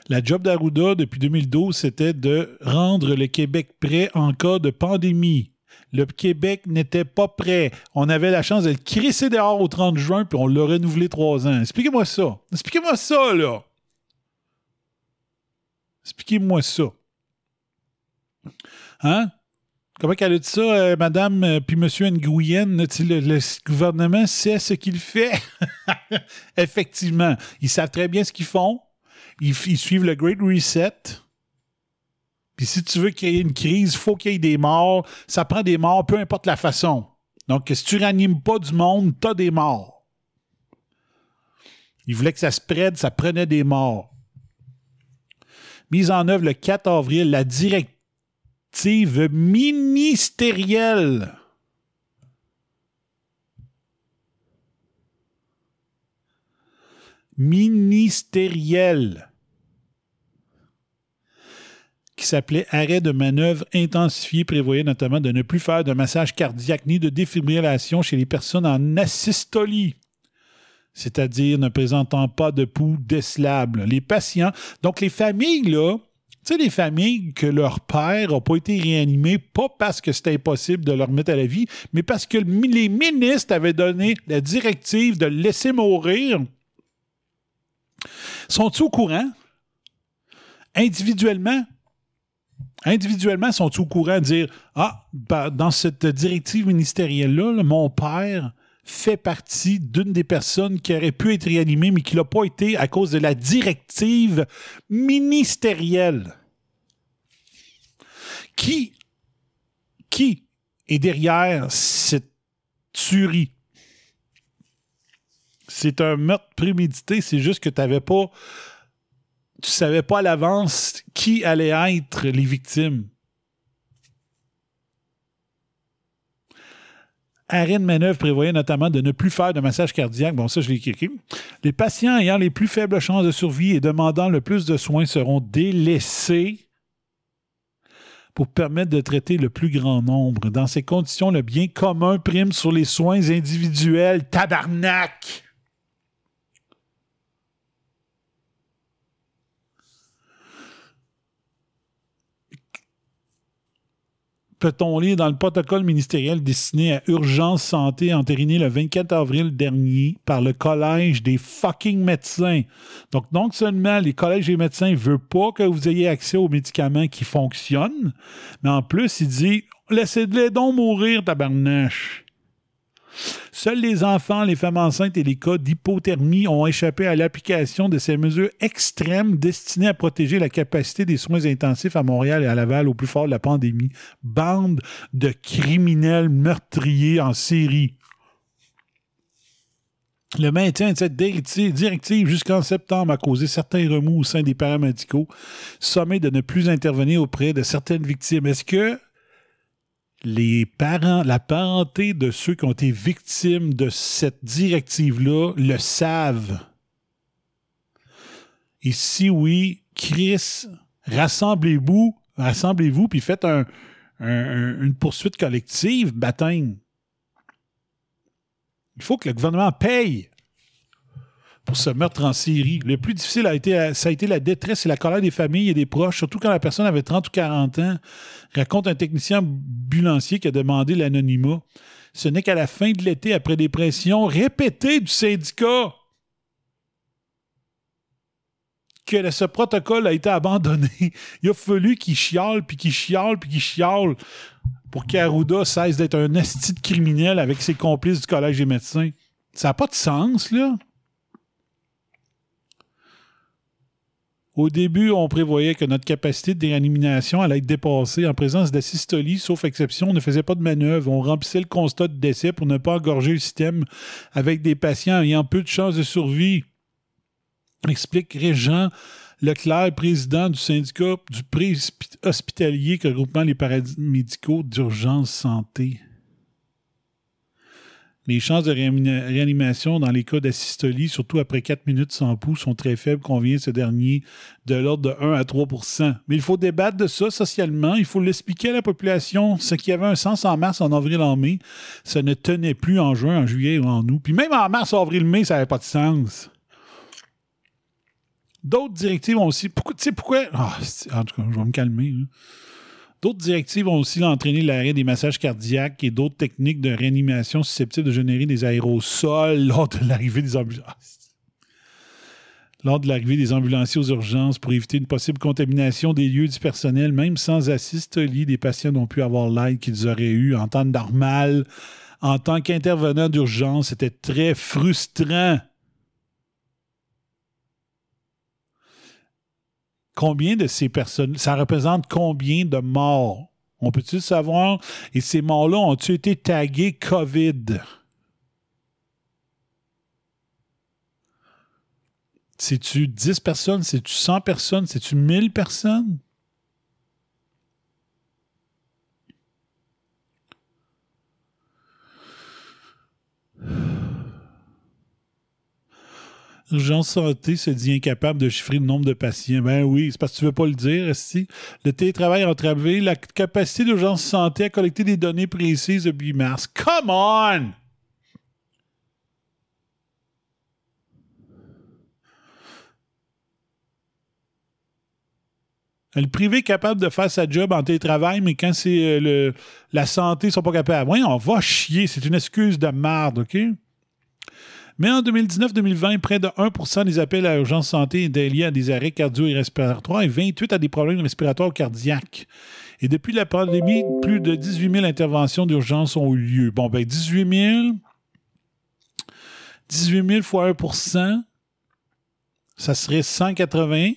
La job d'Arruda depuis 2012, c'était de rendre le Québec prêt en cas de pandémie. Le Québec n'était pas prêt. On avait la chance de le crisser dehors au 30 juin, puis on l'a renouvelé trois ans. Expliquez-moi ça. Expliquez-moi ça, là. Expliquez-moi ça. Hein? Comment qu'elle a dit ça, euh, madame euh, puis monsieur Nguyen? Le, le gouvernement sait ce qu'il fait? Effectivement. Ils savent très bien ce qu'ils font. Ils suivent le Great Reset. Puis si tu veux créer une crise, il faut qu'il y ait des morts. Ça prend des morts, peu importe la façon. Donc, si tu réanimes pas du monde, t'as des morts. Ils voulaient que ça se prête, ça prenait des morts. Mise en œuvre le 4 avril, la directive ministérielle ministérielle qui s'appelait Arrêt de manœuvre intensifié prévoyait notamment de ne plus faire de massage cardiaque ni de défibrillation chez les personnes en asystolie, c'est-à-dire ne présentant pas de pouls décelables. Les patients, donc les familles, là, tu sais, les familles que leur père n'a pas été réanimé, pas parce que c'était impossible de leur mettre à la vie, mais parce que le les ministres avaient donné la directive de le laisser mourir. Sont-ils au courant? Individuellement, individuellement, sont-ils au courant de dire Ah, ben, dans cette directive ministérielle-là, là, mon père fait partie d'une des personnes qui aurait pu être réanimée, mais qui l'a pas été à cause de la directive ministérielle. Qui, qui est derrière cette tuerie? C'est un meurtre prémédité, c'est juste que tu n'avais pas. Tu savais pas à l'avance qui allait être les victimes. Arrêt de manœuvre prévoyait notamment de ne plus faire de massage cardiaque. Bon, ça, je l'ai écrit. Les patients ayant les plus faibles chances de survie et demandant le plus de soins seront délaissés pour permettre de traiter le plus grand nombre. Dans ces conditions, le bien commun prime sur les soins individuels. Tabarnak! Peut-on lire dans le protocole ministériel destiné à Urgence Santé entériné le 24 avril dernier par le Collège des fucking médecins. Donc, non seulement les collèges des médecins ne veulent pas que vous ayez accès aux médicaments qui fonctionnent, mais en plus, il dit laissez-les donc mourir, tabarnache. Seuls les enfants, les femmes enceintes et les cas d'hypothermie ont échappé à l'application de ces mesures extrêmes destinées à protéger la capacité des soins intensifs à Montréal et à Laval au plus fort de la pandémie. Bande de criminels meurtriers en série. Le maintien de cette directive jusqu'en septembre a causé certains remous au sein des paramédicaux, sommés de ne plus intervenir auprès de certaines victimes. Est-ce que les parents, la parenté de ceux qui ont été victimes de cette directive-là le savent? Et si oui, Chris, rassemblez-vous, rassemblez-vous, puis faites un- un- un- une poursuite collective, baptême. Il faut que le gouvernement paye pour ce meurtre en série. Le plus difficile a été, ça a été la détresse et la colère des familles et des proches, surtout quand la personne avait 30 ou 40 ans, raconte un technicien ambulancier qui a demandé l'anonymat. Ce n'est qu'à la fin de l'été, après des pressions répétées du syndicat, que ce protocole a été abandonné. Il a fallu qu'il chiale, puis qu'il chiale, puis qu'il chiale pour qu'Arruda cesse d'être un esti de criminel avec ses complices du Collège des médecins. Ça n'a pas de sens, là. Au début, on prévoyait que notre capacité de réanimation allait être dépassée en présence d'asystolie, sauf exception, on ne faisait pas de manœuvre. On remplissait le constat de décès pour ne pas engorger le système avec des patients ayant peu de chances de survie. Explique Régent Leclerc, président du syndicat du pré-hospitalier qui regroupement les paramédicaux d'urgence santé. Les chances de réanima- réanimation dans les cas d'asystolie, surtout après 4 minutes sans pouls, sont très faibles, convient ce dernier de l'ordre de 1 à 3% Mais il faut débattre de ça socialement. Il faut l'expliquer à la population. Ce qui avait un sens en mars, en avril, en mai, ça ne tenait plus en juin, en juillet ou en août. Puis même en mars, avril, mai, ça n'avait pas de sens. D'autres directives ont aussi. Pourquoi, tu sais pourquoi. Ah, en tout cas, je vais me calmer. hein. D'autres directives ont aussi entraîné l'arrêt des massages cardiaques et d'autres techniques de réanimation susceptibles de générer des aérosols lors de l'arrivée des ambulances. Lors de l'arrivée des ambulanciers aux urgences pour éviter une possible contamination des lieux du personnel, même sans asystolie, des patients n'ont pu avoir l'aide qu'ils auraient eu en temps normal. En tant qu'intervenant d'urgence, c'était très frustrant. Combien de ces personnes, ça représente combien de morts? On peut-tu savoir? Et ces morts-là ont-ils été tagués COVID? C'est-tu 10 personnes? C'est-tu 100 personnes? C'est-tu 1000 personnes? Urgence Santé se dit incapable de chiffrer le nombre de patients. Ben oui, c'est parce que tu veux pas le dire, si. Le télétravail a entravé la capacité d'Urgence Santé à collecter des données précises depuis mars. Come on! Le privé est capable de faire sa job en télétravail, mais quand c'est euh, la santé, ils sont pas capables. Oui, on va chier. C'est une excuse de merde, OK? Mais en 2019-2020, près de 1% des appels à urgence santé étaient liés à des arrêts cardio et respiratoires et 28 à des problèmes respiratoires cardiaques. Et depuis la pandémie, plus de 18 000 interventions d'urgence ont eu lieu. Bon, ben 18 000, 18 000 fois 1% ça serait 180.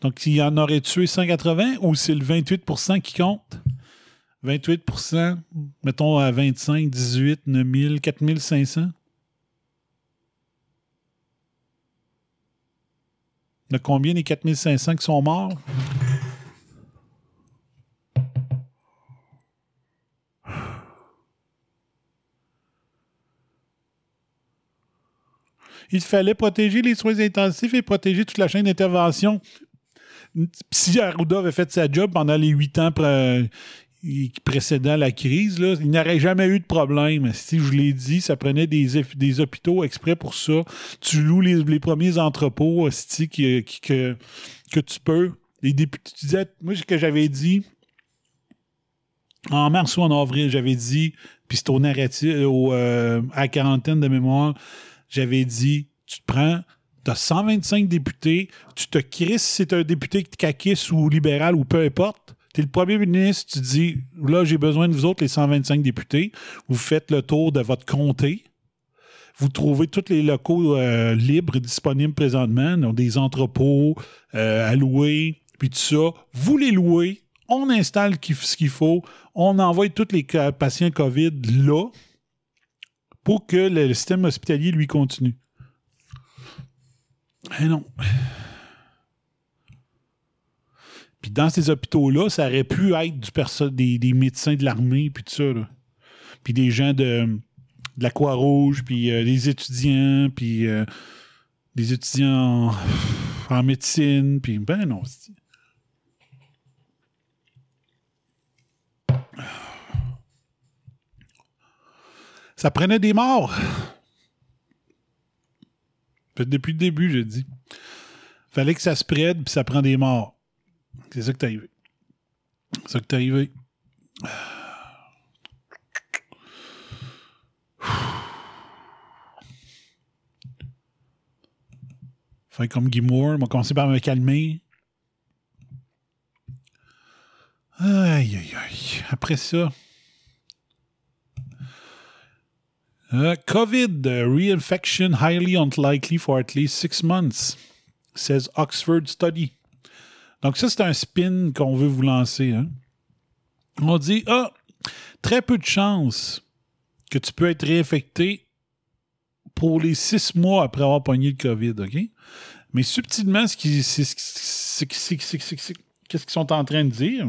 Donc, il y en aurait tué 180 ou c'est le 28% qui compte? 28% mettons à 25, 18, 9000, 4500. Il y a combien des 4500 qui sont morts? Il fallait protéger les soins intensifs et protéger toute la chaîne d'intervention. Si Arruda avait fait sa job pendant les huit ans précédant la crise, là, il n'aurait jamais eu de problème. Si je l'ai dit, ça prenait des, des hôpitaux exprès pour ça. Tu loues les, les premiers entrepôts hostie, qui, que, que tu peux. Les députés, tu disais, moi, ce que j'avais dit, en mars ou en avril, j'avais dit, puis c'est au narratif, au, euh, à la quarantaine de mémoire, j'avais dit, tu te prends, tu as 125 députés, tu te crisses si c'est un député caquiste ou libéral ou peu importe. Tu le premier ministre, tu dis, là, j'ai besoin de vous autres, les 125 députés. Vous faites le tour de votre comté. Vous trouvez tous les locaux euh, libres disponibles présentement, des entrepôts euh, à louer, puis tout ça. Vous les louez, on installe ce qu'il faut, on envoie tous les patients COVID là pour que le, le système hospitalier lui continue. Eh non. Puis dans ces hôpitaux-là, ça aurait pu être des, médecins de l'armée, puis tout ça. Puis des gens de, la Croix-Rouge, puis euh, des étudiants, puis euh, des étudiants en, médecine, puis ben non. Ça prenait des morts. Depuis le début, j'ai dit. Fallait que ça se prête, puis ça prend des morts. C'est ça qui est arrivé. C'est ça qui est arrivé. Fait comme Guy Moore, on va commencer par me calmer. Aïe, aïe, aïe. Après ça. Uh, COVID uh, reinfection highly unlikely for at least six months, says Oxford Study. Donc, ça, c'est un spin qu'on veut vous lancer. hein. On dit, ah, très peu de chances que tu peux être réinfecté pour les six mois après avoir pogné le COVID, OK? Mais subtilement, ce qu'ils sont en train de dire?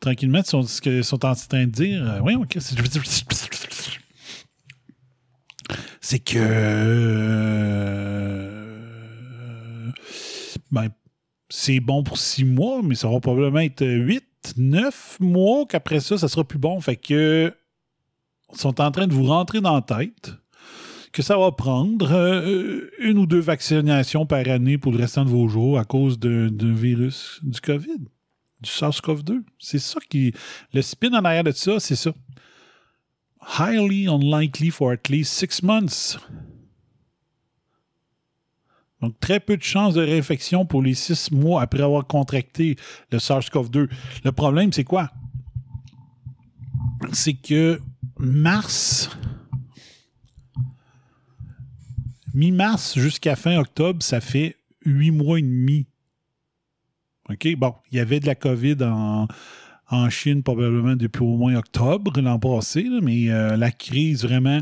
Tranquillement, ce qu'ils sont en train de dire, euh, oui, ok, c'est que euh, ben, c'est bon pour six mois, mais ça va probablement être huit, neuf mois qu'après ça, ça sera plus bon. Fait que sont en train de vous rentrer dans la tête que ça va prendre euh, une ou deux vaccinations par année pour le restant de vos jours à cause d'un virus du COVID, du SARS-CoV-2. C'est ça qui. Le spin en arrière de ça, c'est ça. Highly unlikely for at least six months. Donc, très peu de chances de réinfection pour les six mois après avoir contracté le SARS-CoV-2. Le problème, c'est quoi? C'est que mars, mi-mars jusqu'à fin octobre, ça fait huit mois et demi. OK? Bon, il y avait de la COVID en, en Chine probablement depuis au moins octobre l'an passé, mais euh, la crise vraiment,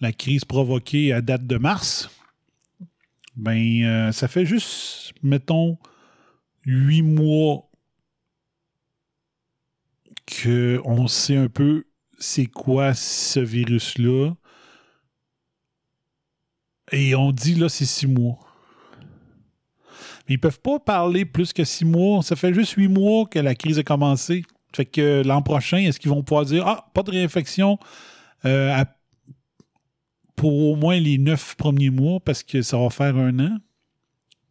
la crise provoquée à date de mars, ben, euh, ça fait juste, mettons, huit mois qu'on sait un peu c'est quoi ce virus-là. Et on dit là, c'est six mois. Mais ils peuvent pas parler plus que six mois. Ça fait juste huit mois que la crise a commencé. Fait que l'an prochain, est-ce qu'ils vont pouvoir dire Ah, pas de réinfection euh, à- pour au moins les neuf premiers mois parce que ça va faire un an?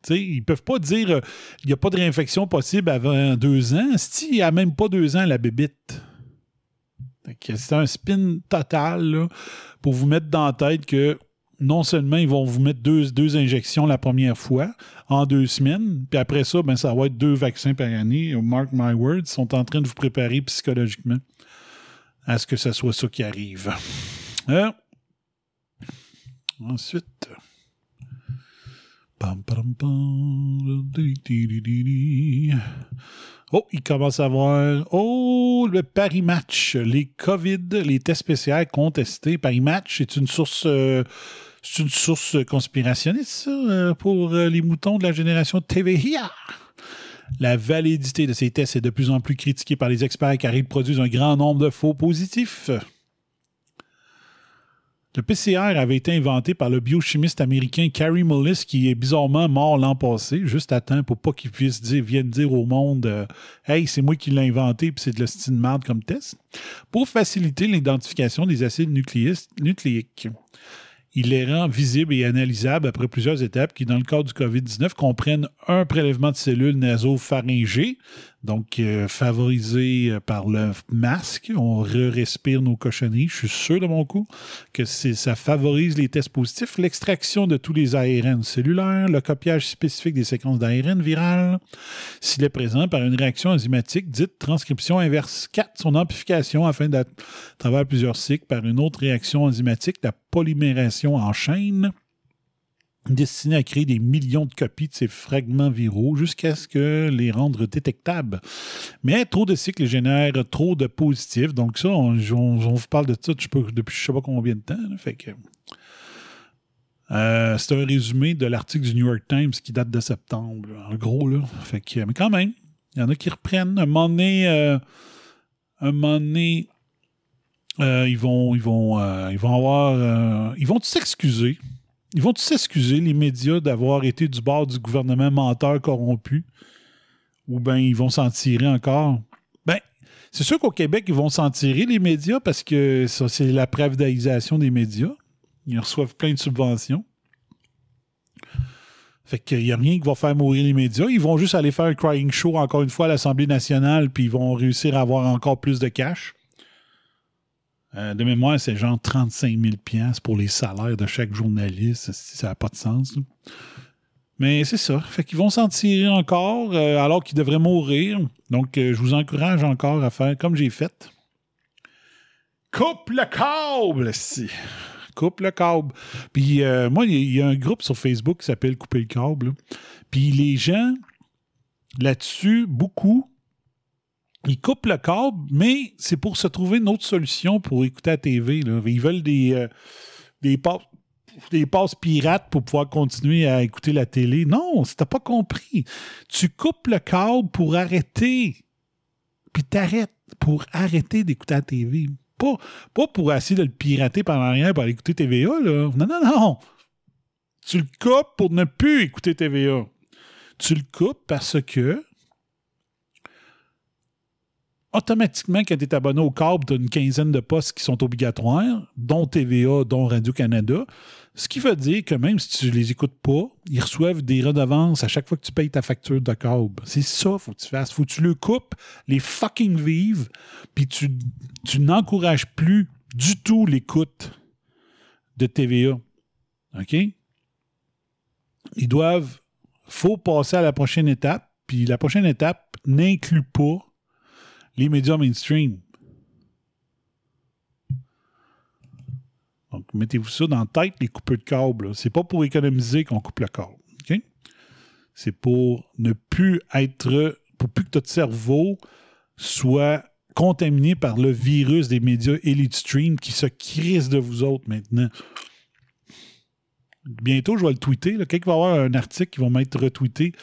Tu sais, ils peuvent pas dire euh, il n'y a pas de réinfection possible avant deux ans. Si il n'y a même pas deux ans, la bébite. C'est un spin total pour vous mettre dans la tête que non seulement ils vont vous mettre deux, deux injections la première fois en deux semaines, puis après ça, ben, ça va être deux vaccins par année. Mark my words, ils sont en train de vous préparer psychologiquement à ce que ce soit ça qui arrive. Euh, ensuite. Oh, il commence à avoir. Oh, le Paris Match. Les COVID, les tests PCR contestés. Paris Match, c'est une source. euh, c'est une source conspirationniste, euh, pour euh, les moutons de la génération TVIA. La validité de ces tests est de plus en plus critiquée par les experts car ils produisent un grand nombre de faux positifs. Le PCR avait été inventé par le biochimiste américain Carrie Mullis, qui est bizarrement mort l'an passé, juste à temps pour pas qu'il puisse dire, dire au monde euh, Hey, c'est moi qui l'ai inventé, puis c'est de la style marde comme test, pour faciliter l'identification des acides nucléiques. Il les rend visibles et analysables après plusieurs étapes qui, dans le cas du COVID-19, comprennent un prélèvement de cellules nasopharyngées, donc euh, favorisé euh, par le masque. On re-respire nos cochonneries. Je suis sûr de mon coup que ça favorise les tests positifs, l'extraction de tous les ARN cellulaires, le copiage spécifique des séquences d'ARN virales, s'il est présent par une réaction enzymatique dite transcription inverse. 4. Son amplification afin d'à travers plusieurs cycles par une autre réaction enzymatique, la polymération en chaîne. Destiné à créer des millions de copies de ces fragments viraux jusqu'à ce que les rendre détectables. Mais trop de cycles génèrent trop de positifs. Donc ça, on, vous parle de ça depuis je sais pas combien de temps. euh, c'est un résumé de l'article du New York Times qui date de septembre, en gros. Là. Fait que, mais quand même, il y en a qui reprennent. Un moment donné, euh, un moment donné, euh, ils vont, ils vont, ils vont avoir, ils vont s'excuser. Ils vont s'excuser, les médias, d'avoir été du bord du gouvernement menteur corrompu? Ou bien ils vont s'en tirer encore? Ben, c'est sûr qu'au Québec, ils vont s'en tirer, les médias, parce que ça, c'est la privatisation des médias. Ils reçoivent plein de subventions. Fait qu'il n'y a rien qui va faire mourir les médias. Ils vont juste aller faire un crying show encore une fois à l'Assemblée nationale, puis ils vont réussir à avoir encore plus de cash. Euh, de mémoire, c'est genre 35 000 piastres pour les salaires de chaque journaliste. Ça n'a pas de sens. Mais c'est ça. Fait qu'ils vont s'en tirer encore euh, alors qu'ils devraient mourir. Donc, euh, je vous encourage encore à faire comme j'ai fait. Coupe le câble, si. Coupe le câble. Puis moi, il y, y a un groupe sur Facebook qui s'appelle Couper le câble. Puis les gens, là-dessus, beaucoup, ils coupent le câble, mais c'est pour se trouver une autre solution pour écouter la TV. Ils veulent des, euh, des, passes, pirates pour pouvoir continuer à écouter la télé. Non, si t'as pas compris. Tu coupes le câble pour arrêter. Puis t'arrêtes pour arrêter d'écouter la TV. Pas, pour essayer de le pirater par l'arrière pour aller écouter TVA. Non, non, non. Tu le coupes pour ne plus écouter TVA. Tu le coupes parce que automatiquement, quand tu es abonné au câble, tu as une quinzaine de postes qui sont obligatoires, dont TVA, dont Radio-Canada. Ce qui veut dire que même si tu les écoutes pas, ils reçoivent des redevances à chaque fois que tu payes ta facture de câble. C'est ça, faut que tu fasses. Faut que tu le coupes, les fucking vives, puis tu, tu n'encourages plus du tout l'écoute de TVA. OK? Ils doivent. faut passer à la prochaine étape, puis la prochaine étape n'inclut pas les médias mainstream. Donc, mettez-vous ça dans la tête, les coupeurs de câble. C'est pas pour économiser qu'on coupe le câble. C'est pour ne plus être. pour plus que votre cerveau soit contaminé par le virus des médias Elite Stream qui se crisse de vous autres maintenant. Bientôt, je vais le tweeter. Il va avoir un article qui va m'être retweeté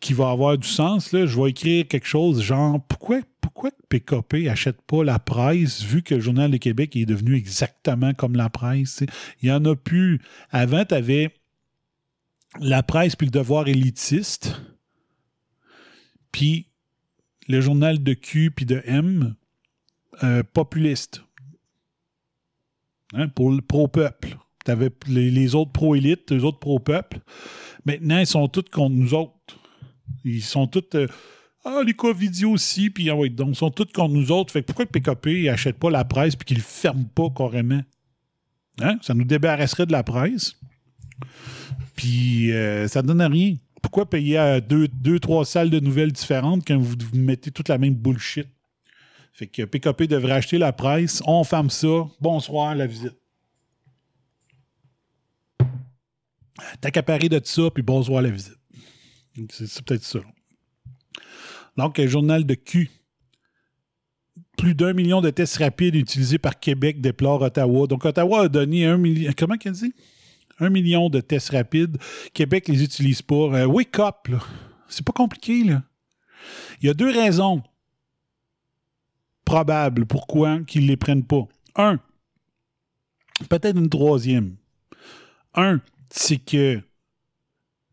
qui va avoir du sens, là, je vais écrire quelque chose genre pourquoi, pourquoi PKP achète pas la presse vu que le Journal de Québec est devenu exactement comme la presse? Il y en a plus. Avant, tu avais la presse puis le devoir élitiste, puis le journal de Q puis de M euh, populiste. Hein, pour le pro-peuple. Tu avais les, les autres pro-élites, les autres pro-peuple. Maintenant, ils sont tous contre nous autres. Ils sont tous. euh, ah, les Covidio aussi, puis ah ouais, donc, ils sont tous contre nous autres. Fait que pourquoi PKP n'achète pas la presse puis qu'il ne ferme pas carrément? Hein? Ça nous débarrasserait de la presse. Puis euh, ça ne donne rien. Pourquoi payer deux, deux, trois salles de nouvelles différentes quand vous, mettez toute la même bullshit? Fait que PKP devrait acheter la presse. On ferme ça. Bonsoir, la visite. T'accaparer de ça, puis bonsoir, la visite. C'est peut-être ça. Donc, un journal de Q. Plus d'un million de tests rapides utilisés par Québec, déplore Ottawa. Donc, Ottawa a donné un million. Comment qu'elle? Un million de tests rapides. Québec les utilise pas. Euh, wake up. C'est pas compliqué. Il y a deux raisons probables pourquoi qu'ils ne les prennent pas. Un, peut-être une troisième. Un, c'est que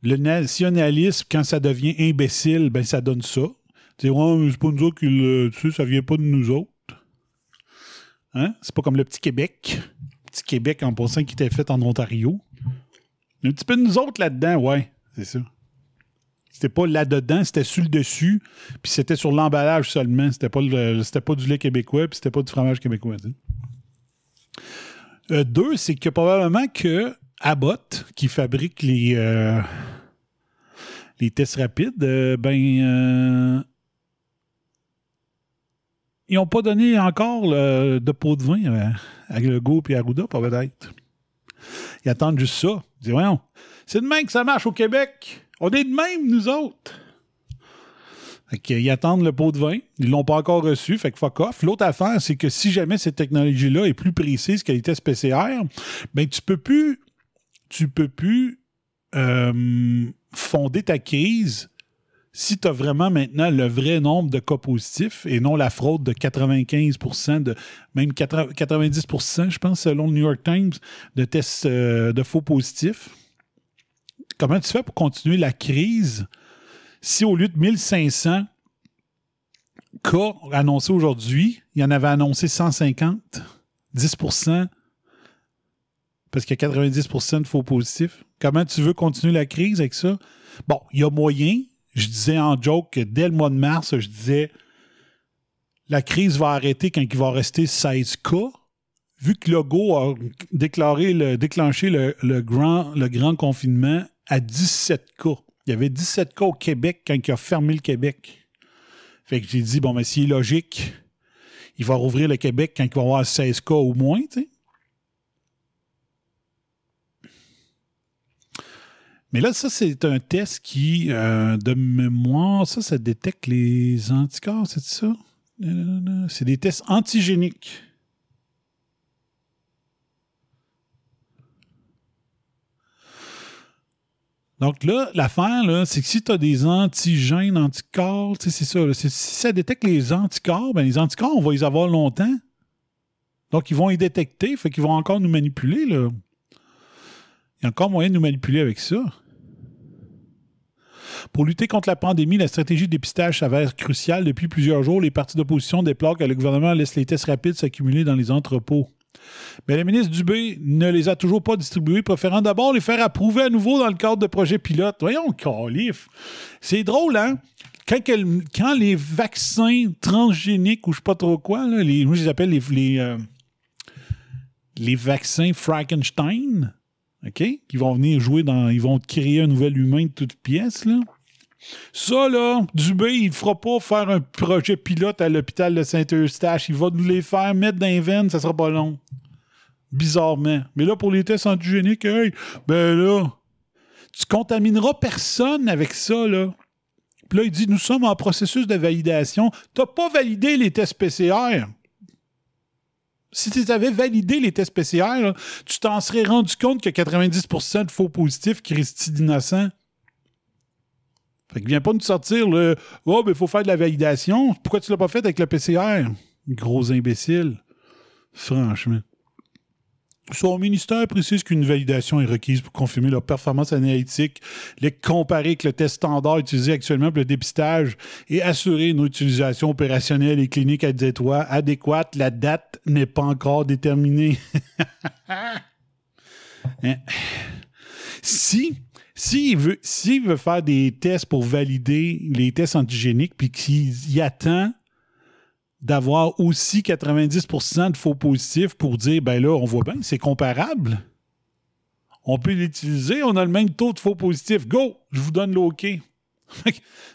le nationalisme, quand ça devient imbécile, ben ça donne ça. Sais, ouais, c'est pas nous autres qui le. Tu sais, ça vient pas de nous autres. Hein? C'est pas comme le petit Québec. Petit Québec en passant qui était fait en Ontario. Un petit peu de nous autres là-dedans, ouais, c'est ça. C'était pas là-dedans, c'était sur le dessus, puis c'était sur l'emballage seulement. C'était pas, pas du lait québécois, puis c'était pas du fromage québécois. Euh, deux, c'est que probablement que Abbott, qui fabrique les, euh, les tests rapides, euh, ben, ils n'ont pas donné encore le- de pot de vin euh, à Legault et Arruda, peut-être. Ils attendent juste ça. Ils disent, voyons, c'est de même que ça marche au Québec. On est de même, nous autres. Fait qu'ils attendent le pot de vin. Ils l'ont pas encore reçu, fait que fuck off. L'autre affaire, c'est que si jamais cette technologie-là est plus précise qu'elle était PCR, ben tu peux plus, tu peux plus euh, fonder ta crise si tu as vraiment maintenant le vrai nombre de cas positifs et non la fraude de 95% de même 90% je pense, selon le New York Times, de tests euh, de faux positifs. Comment tu fais pour continuer la crise si au lieu de 1500 cas annoncés aujourd'hui, il y en avait annoncé 150, 10% parce qu'il y a 90% de faux positifs? Comment tu veux continuer la crise avec ça? Bon, il y a moyen. Je disais en joke que dès le mois de mars, je disais la crise va arrêter quand il va rester 16 cas. Vu que Legault a déclaré le, déclenché le, grand, le grand confinement à 17 cas. Il y avait 17 cas au Québec quand il a fermé le Québec. Fait que j'ai dit, bon, mais s'il est logique, il va rouvrir le Québec quand il va avoir 16 cas au moins, tu sais. Mais là, ça, c'est un test qui, euh, de mémoire, ça, ça détecte les anticorps, c'est ça? C'est des tests antigéniques. Donc là, l'affaire, c'est que si tu as des antigènes, anticorps, c'est ça. si ça détecte les anticorps, ben les anticorps, on va les avoir longtemps. Donc, ils vont les détecter, fait qu'ils vont encore nous manipuler. Là. Il y a encore moyen de nous manipuler avec ça? Pour lutter contre la pandémie, la stratégie de dépistage s'avère cruciale. Depuis plusieurs jours, les partis d'opposition déplorent que le gouvernement laisse les tests rapides s'accumuler dans les entrepôts. Mais le ministre Dubé ne les a toujours pas distribués, préférant d'abord les faire approuver à nouveau dans le cadre de projets pilotes. Voyons, calif. C'est drôle, hein? Quand, les vaccins transgéniques ou je sais pas trop quoi, les, moi je les appelle les, euh, les vaccins Frankenstein, OK? Qui vont venir jouer dans. Ils vont créer un nouvel humain de toutes pièces, là. Ça, là, Dubé, il ne fera pas faire un projet pilote à l'hôpital de Saint-Eustache. Il va nous les faire mettre dans les veines, ça sera pas long. Bizarrement. Mais là, pour les tests antigéniques, hey, ben là, tu contamineras personne avec ça, là. Puis là, il dit, nous sommes en processus de validation. Tu n'as pas validé les tests PCR. Si tu avais validé les tests PCR, tu t'en serais rendu compte que 90% de faux positifs, Christy d'innocents. Fait que viens pas nous sortir le Oh, ben, il faut faire de la validation. Pourquoi tu l'as pas fait avec le PCR? Gros imbécile. Franchement. Son ministère précise qu'une validation est requise pour confirmer leur performance analytique, les comparer avec le test standard utilisé actuellement pour le dépistage et assurer une utilisation opérationnelle et clinique adéquate. La date n'est pas encore déterminée. Hein? Si s'il veut, veut faire des tests pour valider les tests antigéniques, puis qu'il y attend d'avoir aussi 90% de faux positifs pour dire, ben là, on voit bien, c'est comparable. On peut l'utiliser, on a le même taux de faux positifs. Go, je vous donne l'OK. Ils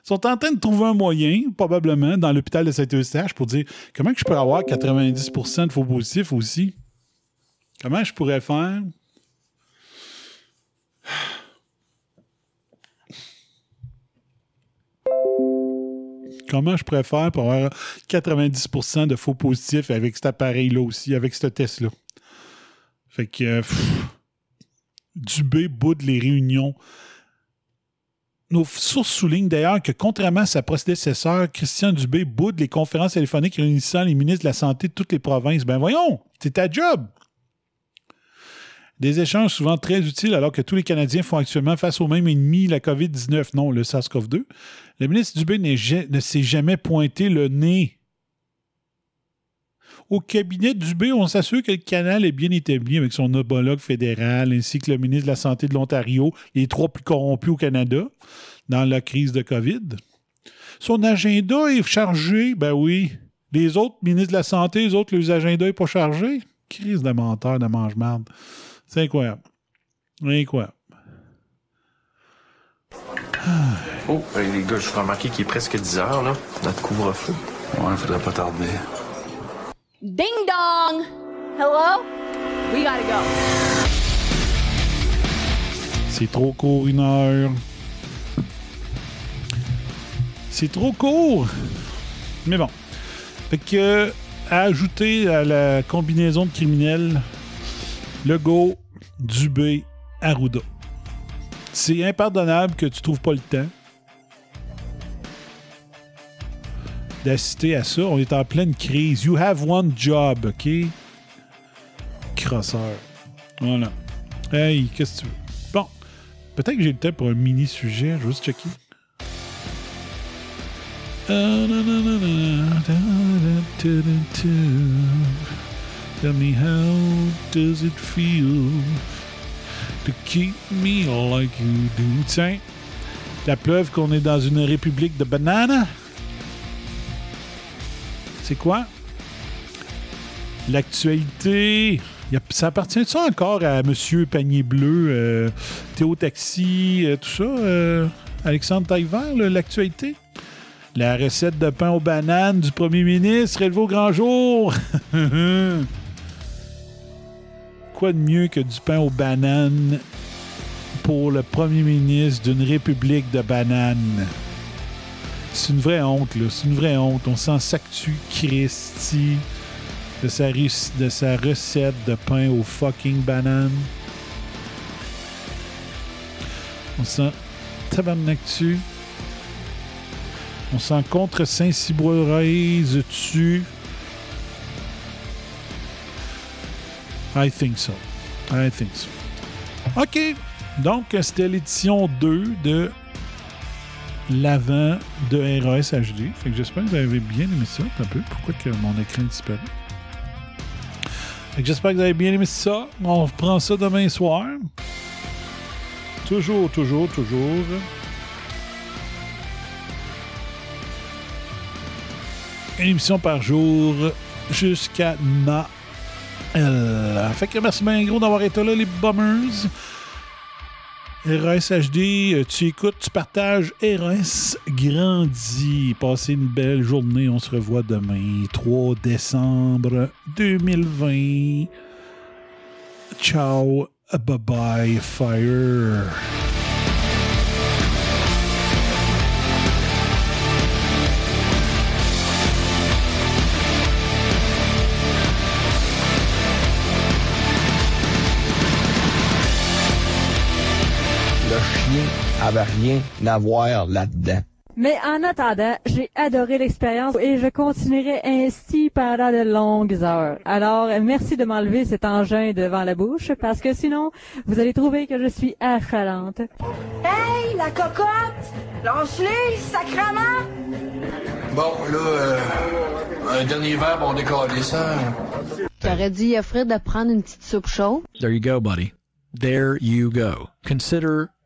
sont en train de trouver un moyen, probablement, dans l'hôpital de Saint-Eustache pour dire comment je peux avoir 90% de faux positifs aussi? Comment je pourrais faire? Comment je préfère pour avoir 90% de faux positifs avec cet appareil-là aussi, avec ce test-là? Fait que euh, Dubé boude les réunions. Nos sources soulignent d'ailleurs que, contrairement à sa prédécesseur, Christian Dubé boude les conférences téléphoniques réunissant les ministres de la Santé de toutes les provinces. Ben voyons, c'est ta job. Des échanges souvent très utiles alors que tous les Canadiens font actuellement face au même ennemi, la COVID-19, non, le SARS-CoV-2. Le ministre Dubé ne s'est jamais pointé le nez. Au cabinet Dubé, on s'assure que le canal est bien établi avec son homologue fédéral ainsi que le ministre de la Santé de l'Ontario, les trois plus corrompus au Canada dans la crise de COVID. Son agenda est chargé, ben oui. Les autres ministres de la Santé, les autres, les agendas n'est pas chargé. Crise de menteur, de mange-marde. C'est incroyable. Incroyable. Oh, les gars, je vous remarquer qu'il est presque 10 heures, là, notre couvre-feu. Ouais, faudrait pas tarder. Ding dong! Hello? We gotta go. C'est trop court, une heure. C'est trop court. Mais bon. Fait que, à ajouter à la combinaison de criminels, Legault, Dubé, Arruda. C'est impardonnable que tu trouves pas le temps d'assister à ça. On est en pleine crise. You have one job, OK? Crosseur. Voilà. Hey, qu'est-ce que tu veux? Bon. Peut-être que j'ai le temps pour un mini-sujet. Je vais juste checker. Tell me how does it feel to keep me like you do? Tiens, la preuve qu'on est dans une république de bananes. C'est quoi? L'actualité. Ça appartient ça encore à Monsieur Panier Bleu, euh, Théo Taxi, euh, tout ça? euh, Alexandre Taillefer, là, l'actualité? La recette de pain aux bananes du premier ministre élevée au grand jour. Quoi de mieux que du pain aux bananes pour le premier ministre d'une république de bananes? C'est une vraie honte, là. C'est une vraie honte. On s'en s'actue Christy de sa, de sa recette de pain aux fucking bananes. On s'en tabarnak-tu. On s'en contre Saint-Cyboise dessus. I think so. I think so. OK. Donc, c'était l'édition 2 de l'avant de RAS HD. Fait que j'espère que vous avez bien aimé ça. Un peu. Pourquoi que mon écran disparaît? Fait que j'espère que vous avez bien aimé ça. On reprend ça demain soir. Toujours, toujours, toujours. Une émission par jour jusqu'à Noël. Fait que merci bien gros d'avoir été là, les bummers. RSHD, euh, tu écoutes, tu partages, RS grandit. Passez une belle journée, on se revoit demain, 3 décembre 2020. Ciao, bye bye, fire. Avait rien à voir là-dedans. Mais en attendant, j'ai adoré l'expérience et je continuerai ainsi pendant de longues heures. Alors, merci de m'enlever cet engin devant la bouche parce que sinon, vous allez trouver que je suis affalante. Hey, la cocotte! Lâche-les, sacrement! Bon, là, euh, un dernier verre, on décolle ça. T'aurais dit à Fred de prendre une petite soupe chaude? There you go, buddy. There you go. Consider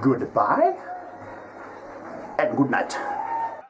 Goodbye and good night.